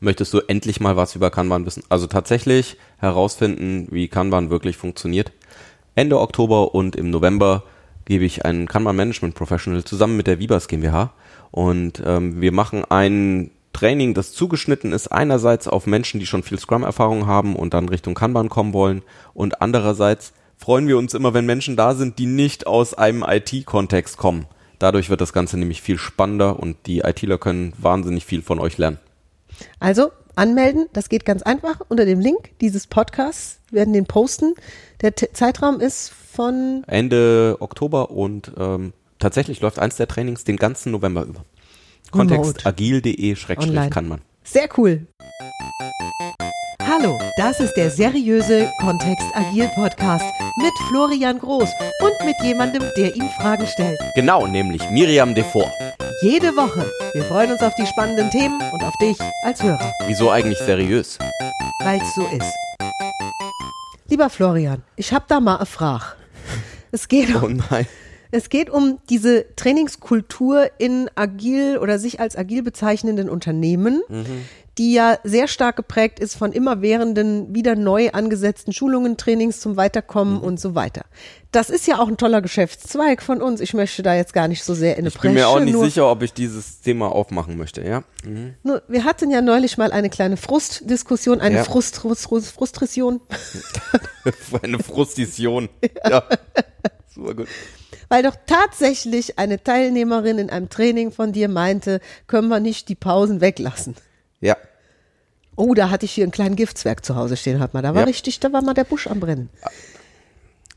möchtest du endlich mal was über Kanban wissen? Also tatsächlich herausfinden, wie Kanban wirklich funktioniert. Ende Oktober und im November gebe ich einen Kanban Management Professional zusammen mit der Vibas GmbH und ähm, wir machen ein Training, das zugeschnitten ist, einerseits auf Menschen, die schon viel Scrum-Erfahrung haben und dann Richtung Kanban kommen wollen und andererseits freuen wir uns immer, wenn Menschen da sind, die nicht aus einem IT-Kontext kommen. Dadurch wird das Ganze nämlich viel spannender und die ITler können wahnsinnig viel von euch lernen. Also anmelden, das geht ganz einfach unter dem Link dieses Podcasts. Wir werden den posten. Der T Zeitraum ist von Ende Oktober und ähm, tatsächlich läuft eins der Trainings den ganzen November über. Kontext agil.de schrägstrich kann man. Sehr cool. Hallo, das ist der seriöse Kontext Agil Podcast mit Florian Groß und mit jemandem, der ihm Fragen stellt. Genau, nämlich Miriam Devor. Jede Woche. Wir freuen uns auf die spannenden Themen und auf dich als Hörer. Wieso eigentlich seriös? Weil es so ist. Lieber Florian, ich habe da mal eine Frage. Es geht um, oh nein. Es geht um diese Trainingskultur in agil oder sich als agil bezeichnenden Unternehmen, mhm die ja sehr stark geprägt ist von immerwährenden, wieder neu angesetzten Schulungen, Trainings zum Weiterkommen mhm. und so weiter. Das ist ja auch ein toller Geschäftszweig von uns. Ich möchte da jetzt gar nicht so sehr in eine Ich bin mir auch nicht sicher, ob ich dieses Thema aufmachen möchte, ja. Mhm. Nur, wir hatten ja neulich mal eine kleine Frustdiskussion, eine ja. Frust, Frust, Frust, Frustration. eine Frustition. ja. ja. Super gut weil doch tatsächlich eine Teilnehmerin in einem Training von dir meinte, können wir nicht die Pausen weglassen. Ja. Oh, da hatte ich hier einen kleinen Giftswerk zu Hause stehen, hat man. Da war ja. richtig, da war mal der Busch am Brennen.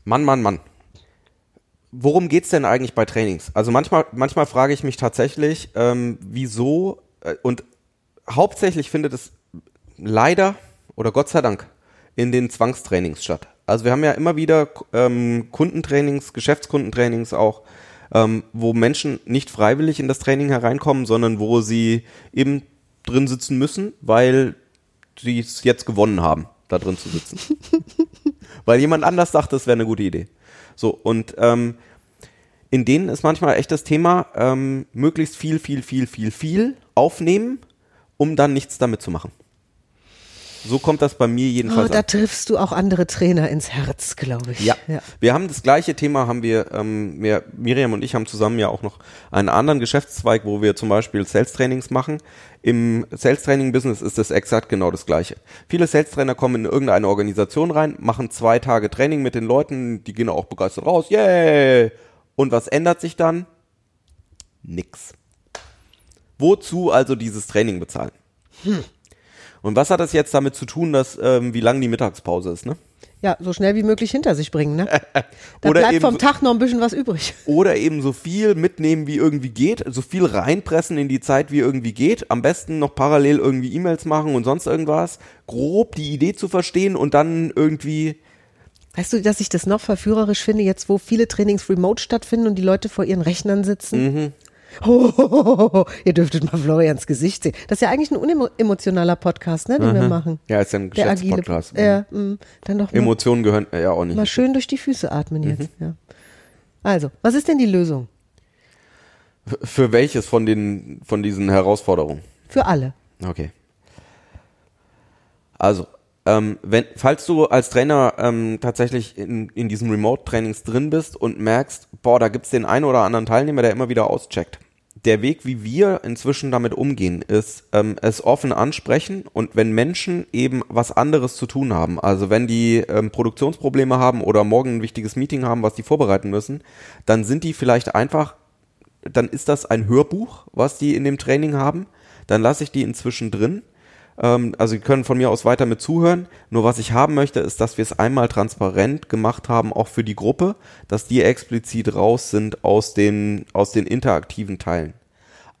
Mann, Mann, Mann. Worum geht's denn eigentlich bei Trainings? Also manchmal, manchmal frage ich mich tatsächlich, ähm, wieso äh, und hauptsächlich findet es leider oder Gott sei Dank in den Zwangstrainings statt. Also wir haben ja immer wieder ähm, Kundentrainings, Geschäftskundentrainings auch, ähm, wo Menschen nicht freiwillig in das Training hereinkommen, sondern wo sie eben drin sitzen müssen, weil sie es jetzt gewonnen haben, da drin zu sitzen. weil jemand anders dachte, das wäre eine gute Idee. So, und ähm, in denen ist manchmal echt das Thema, ähm, möglichst viel, viel, viel, viel, viel aufnehmen, um dann nichts damit zu machen. So kommt das bei mir jedenfalls. Oh, da triffst du auch andere Trainer ins Herz, glaube ich. Ja. ja. Wir haben das gleiche Thema, haben wir, ähm, wir, Miriam und ich haben zusammen ja auch noch einen anderen Geschäftszweig, wo wir zum Beispiel Sales-Trainings machen. Im Sales-Training-Business ist es exakt genau das gleiche. Viele Sales-Trainer kommen in irgendeine Organisation rein, machen zwei Tage Training mit den Leuten, die gehen auch begeistert raus, yay! Und was ändert sich dann? Nix. Wozu also dieses Training bezahlen? Hm. Und was hat das jetzt damit zu tun, dass ähm, wie lang die Mittagspause ist, ne? Ja, so schnell wie möglich hinter sich bringen, ne? Da oder bleibt vom Tag noch ein bisschen was übrig. Oder eben so viel mitnehmen, wie irgendwie geht, so viel reinpressen in die Zeit, wie irgendwie geht. Am besten noch parallel irgendwie E-Mails machen und sonst irgendwas. Grob die Idee zu verstehen und dann irgendwie. Weißt du, dass ich das noch verführerisch finde, jetzt wo viele Trainings remote stattfinden und die Leute vor ihren Rechnern sitzen? Mhm. Oh, ihr dürftet mal Florians Gesicht sehen. Das ist ja eigentlich ein unemotionaler Podcast, ne, den mhm. wir machen. Ja, ist ja ein Geschäftspodcast. Ja. Mm, dann doch Emotionen gehören ja auch nicht. Mal schön durch die Füße atmen jetzt. Mhm. Ja. Also, was ist denn die Lösung? Für welches von den von diesen Herausforderungen? Für alle. Okay. Also, ähm, wenn, falls du als Trainer ähm, tatsächlich in, in diesen Remote-Trainings drin bist und merkst, boah, da gibt's den einen oder anderen Teilnehmer, der immer wieder auscheckt. Der Weg, wie wir inzwischen damit umgehen, ist ähm, es offen ansprechen und wenn Menschen eben was anderes zu tun haben, also wenn die ähm, Produktionsprobleme haben oder morgen ein wichtiges Meeting haben, was die vorbereiten müssen, dann sind die vielleicht einfach, dann ist das ein Hörbuch, was die in dem Training haben, dann lasse ich die inzwischen drin ähm, also Sie können von mir aus weiter mit zuhören. Nur was ich haben möchte, ist, dass wir es einmal transparent gemacht haben, auch für die Gruppe, dass die explizit raus sind aus den, aus den interaktiven Teilen.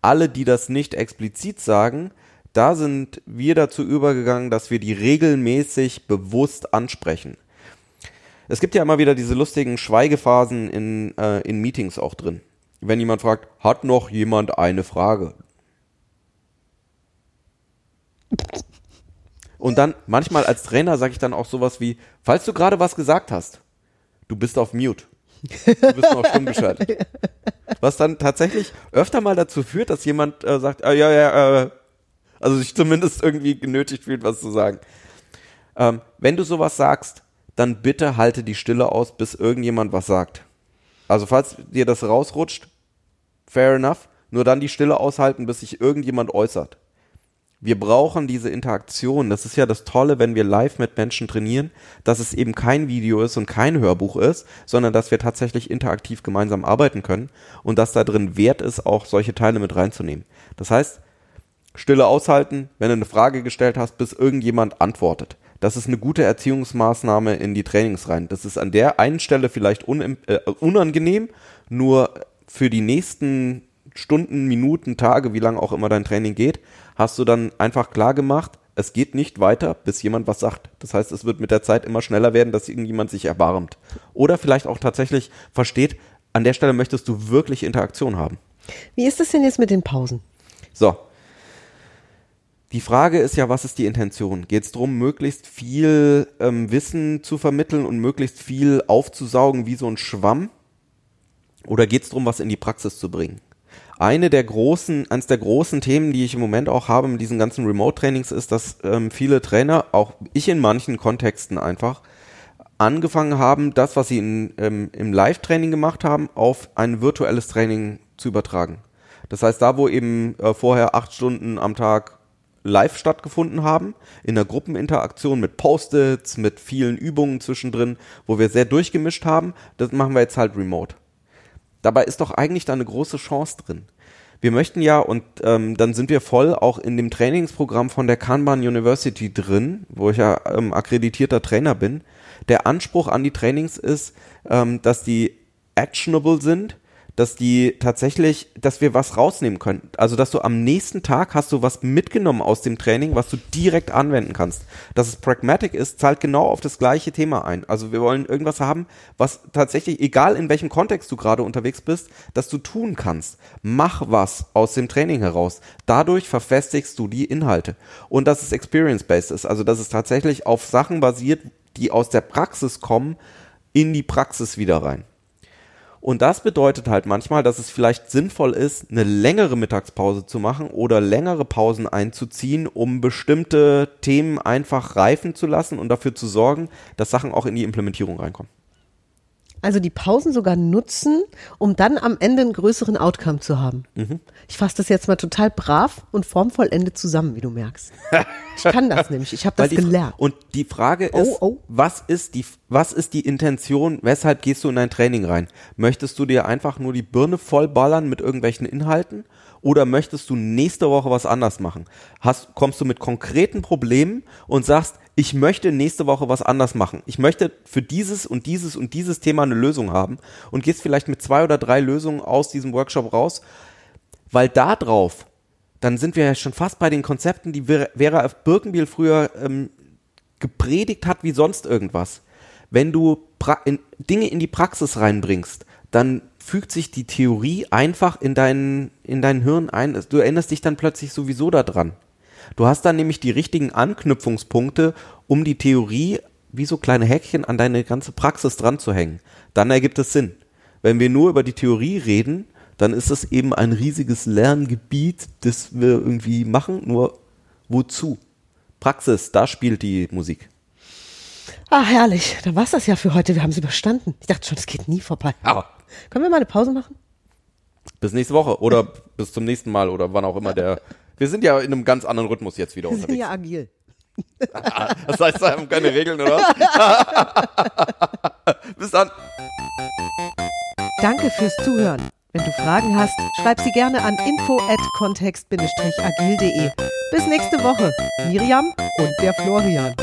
Alle, die das nicht explizit sagen, da sind wir dazu übergegangen, dass wir die regelmäßig bewusst ansprechen. Es gibt ja immer wieder diese lustigen Schweigephasen in, äh, in Meetings auch drin. Wenn jemand fragt, hat noch jemand eine Frage? Und dann manchmal als Trainer sage ich dann auch sowas wie, falls du gerade was gesagt hast, du bist auf Mute. Du bist noch stumm geschaltet. Was dann tatsächlich öfter mal dazu führt, dass jemand äh, sagt, äh, ja, ja, äh, Also sich zumindest irgendwie genötigt fühlt, was zu sagen. Ähm, wenn du sowas sagst, dann bitte halte die Stille aus, bis irgendjemand was sagt. Also falls dir das rausrutscht, fair enough, nur dann die Stille aushalten, bis sich irgendjemand äußert. Wir brauchen diese Interaktion. Das ist ja das Tolle, wenn wir live mit Menschen trainieren, dass es eben kein Video ist und kein Hörbuch ist, sondern dass wir tatsächlich interaktiv gemeinsam arbeiten können und dass da drin wert ist, auch solche Teile mit reinzunehmen. Das heißt, Stille aushalten, wenn du eine Frage gestellt hast, bis irgendjemand antwortet. Das ist eine gute Erziehungsmaßnahme in die Trainings rein. Das ist an der einen Stelle vielleicht äh, unangenehm, nur für die nächsten Stunden, Minuten, Tage, wie lange auch immer dein Training geht, hast du dann einfach klar gemacht, es geht nicht weiter, bis jemand was sagt. Das heißt, es wird mit der Zeit immer schneller werden, dass irgendjemand sich erbarmt. Oder vielleicht auch tatsächlich versteht, an der Stelle möchtest du wirklich Interaktion haben. Wie ist es denn jetzt mit den Pausen? So. Die Frage ist ja, was ist die Intention? Geht es darum, möglichst viel ähm, Wissen zu vermitteln und möglichst viel aufzusaugen wie so ein Schwamm? Oder geht es darum, was in die Praxis zu bringen? Eine der großen, eines der großen Themen, die ich im Moment auch habe mit diesen ganzen Remote-Trainings, ist, dass ähm, viele Trainer, auch ich in manchen Kontexten einfach, angefangen haben, das, was sie in, ähm, im Live-Training gemacht haben, auf ein virtuelles Training zu übertragen. Das heißt, da, wo eben äh, vorher acht Stunden am Tag live stattgefunden haben, in der Gruppeninteraktion mit Post-its, mit vielen Übungen zwischendrin, wo wir sehr durchgemischt haben, das machen wir jetzt halt remote. Dabei ist doch eigentlich da eine große Chance drin. Wir möchten ja, und ähm, dann sind wir voll auch in dem Trainingsprogramm von der Kanban University drin, wo ich ja ähm, akkreditierter Trainer bin. Der Anspruch an die Trainings ist, ähm, dass die actionable sind, dass die tatsächlich, dass wir was rausnehmen können. Also, dass du am nächsten Tag hast du was mitgenommen aus dem Training, was du direkt anwenden kannst. Dass es pragmatic ist, zahlt genau auf das gleiche Thema ein. Also, wir wollen irgendwas haben, was tatsächlich, egal in welchem Kontext du gerade unterwegs bist, dass du tun kannst. Mach was aus dem Training heraus. Dadurch verfestigst du die Inhalte. Und dass es experience-based ist. Also, dass es tatsächlich auf Sachen basiert, die aus der Praxis kommen, in die Praxis wieder rein. Und das bedeutet halt manchmal, dass es vielleicht sinnvoll ist, eine längere Mittagspause zu machen oder längere Pausen einzuziehen, um bestimmte Themen einfach reifen zu lassen und dafür zu sorgen, dass Sachen auch in die Implementierung reinkommen. Also die Pausen sogar nutzen, um dann am Ende einen größeren Outcome zu haben. Mhm. Ich fasse das jetzt mal total brav und formvollendet zusammen, wie du merkst. Ich kann das nämlich, ich habe das gelernt. Und die Frage ist, oh, oh. was ist die was ist die Intention, weshalb gehst du in dein Training rein? Möchtest du dir einfach nur die Birne vollballern mit irgendwelchen Inhalten oder möchtest du nächste Woche was anders machen? Hast, kommst du mit konkreten Problemen und sagst, ich möchte nächste Woche was anders machen. Ich möchte für dieses und dieses und dieses Thema eine Lösung haben und gehst vielleicht mit zwei oder drei Lösungen aus diesem Workshop raus, weil da drauf, dann sind wir ja schon fast bei den Konzepten, die Vera F. Birkenbiel früher ähm, gepredigt hat wie sonst irgendwas. Wenn du pra in, Dinge in die Praxis reinbringst, dann fügt sich die Theorie einfach in dein, in dein Hirn ein. Du erinnerst dich dann plötzlich sowieso daran. Du hast dann nämlich die richtigen Anknüpfungspunkte, um die Theorie wie so kleine Häkchen an deine ganze Praxis dran zu hängen. Dann ergibt es Sinn. Wenn wir nur über die Theorie reden, dann ist es eben ein riesiges Lerngebiet, das wir irgendwie machen, nur wozu? Praxis, da spielt die Musik. Ah, herrlich. Dann war es das ja für heute. Wir haben es überstanden. Ich dachte schon, es geht nie vorbei. Aber Können wir mal eine Pause machen? Bis nächste Woche oder bis zum nächsten Mal oder wann auch immer der wir sind ja in einem ganz anderen Rhythmus jetzt wieder unterwegs. Wir sind ja agil. das heißt, wir haben keine Regeln, oder? Bis dann. Danke fürs Zuhören. Wenn du Fragen hast, schreib sie gerne an info@kontext-agil.de. Bis nächste Woche. Miriam und der Florian.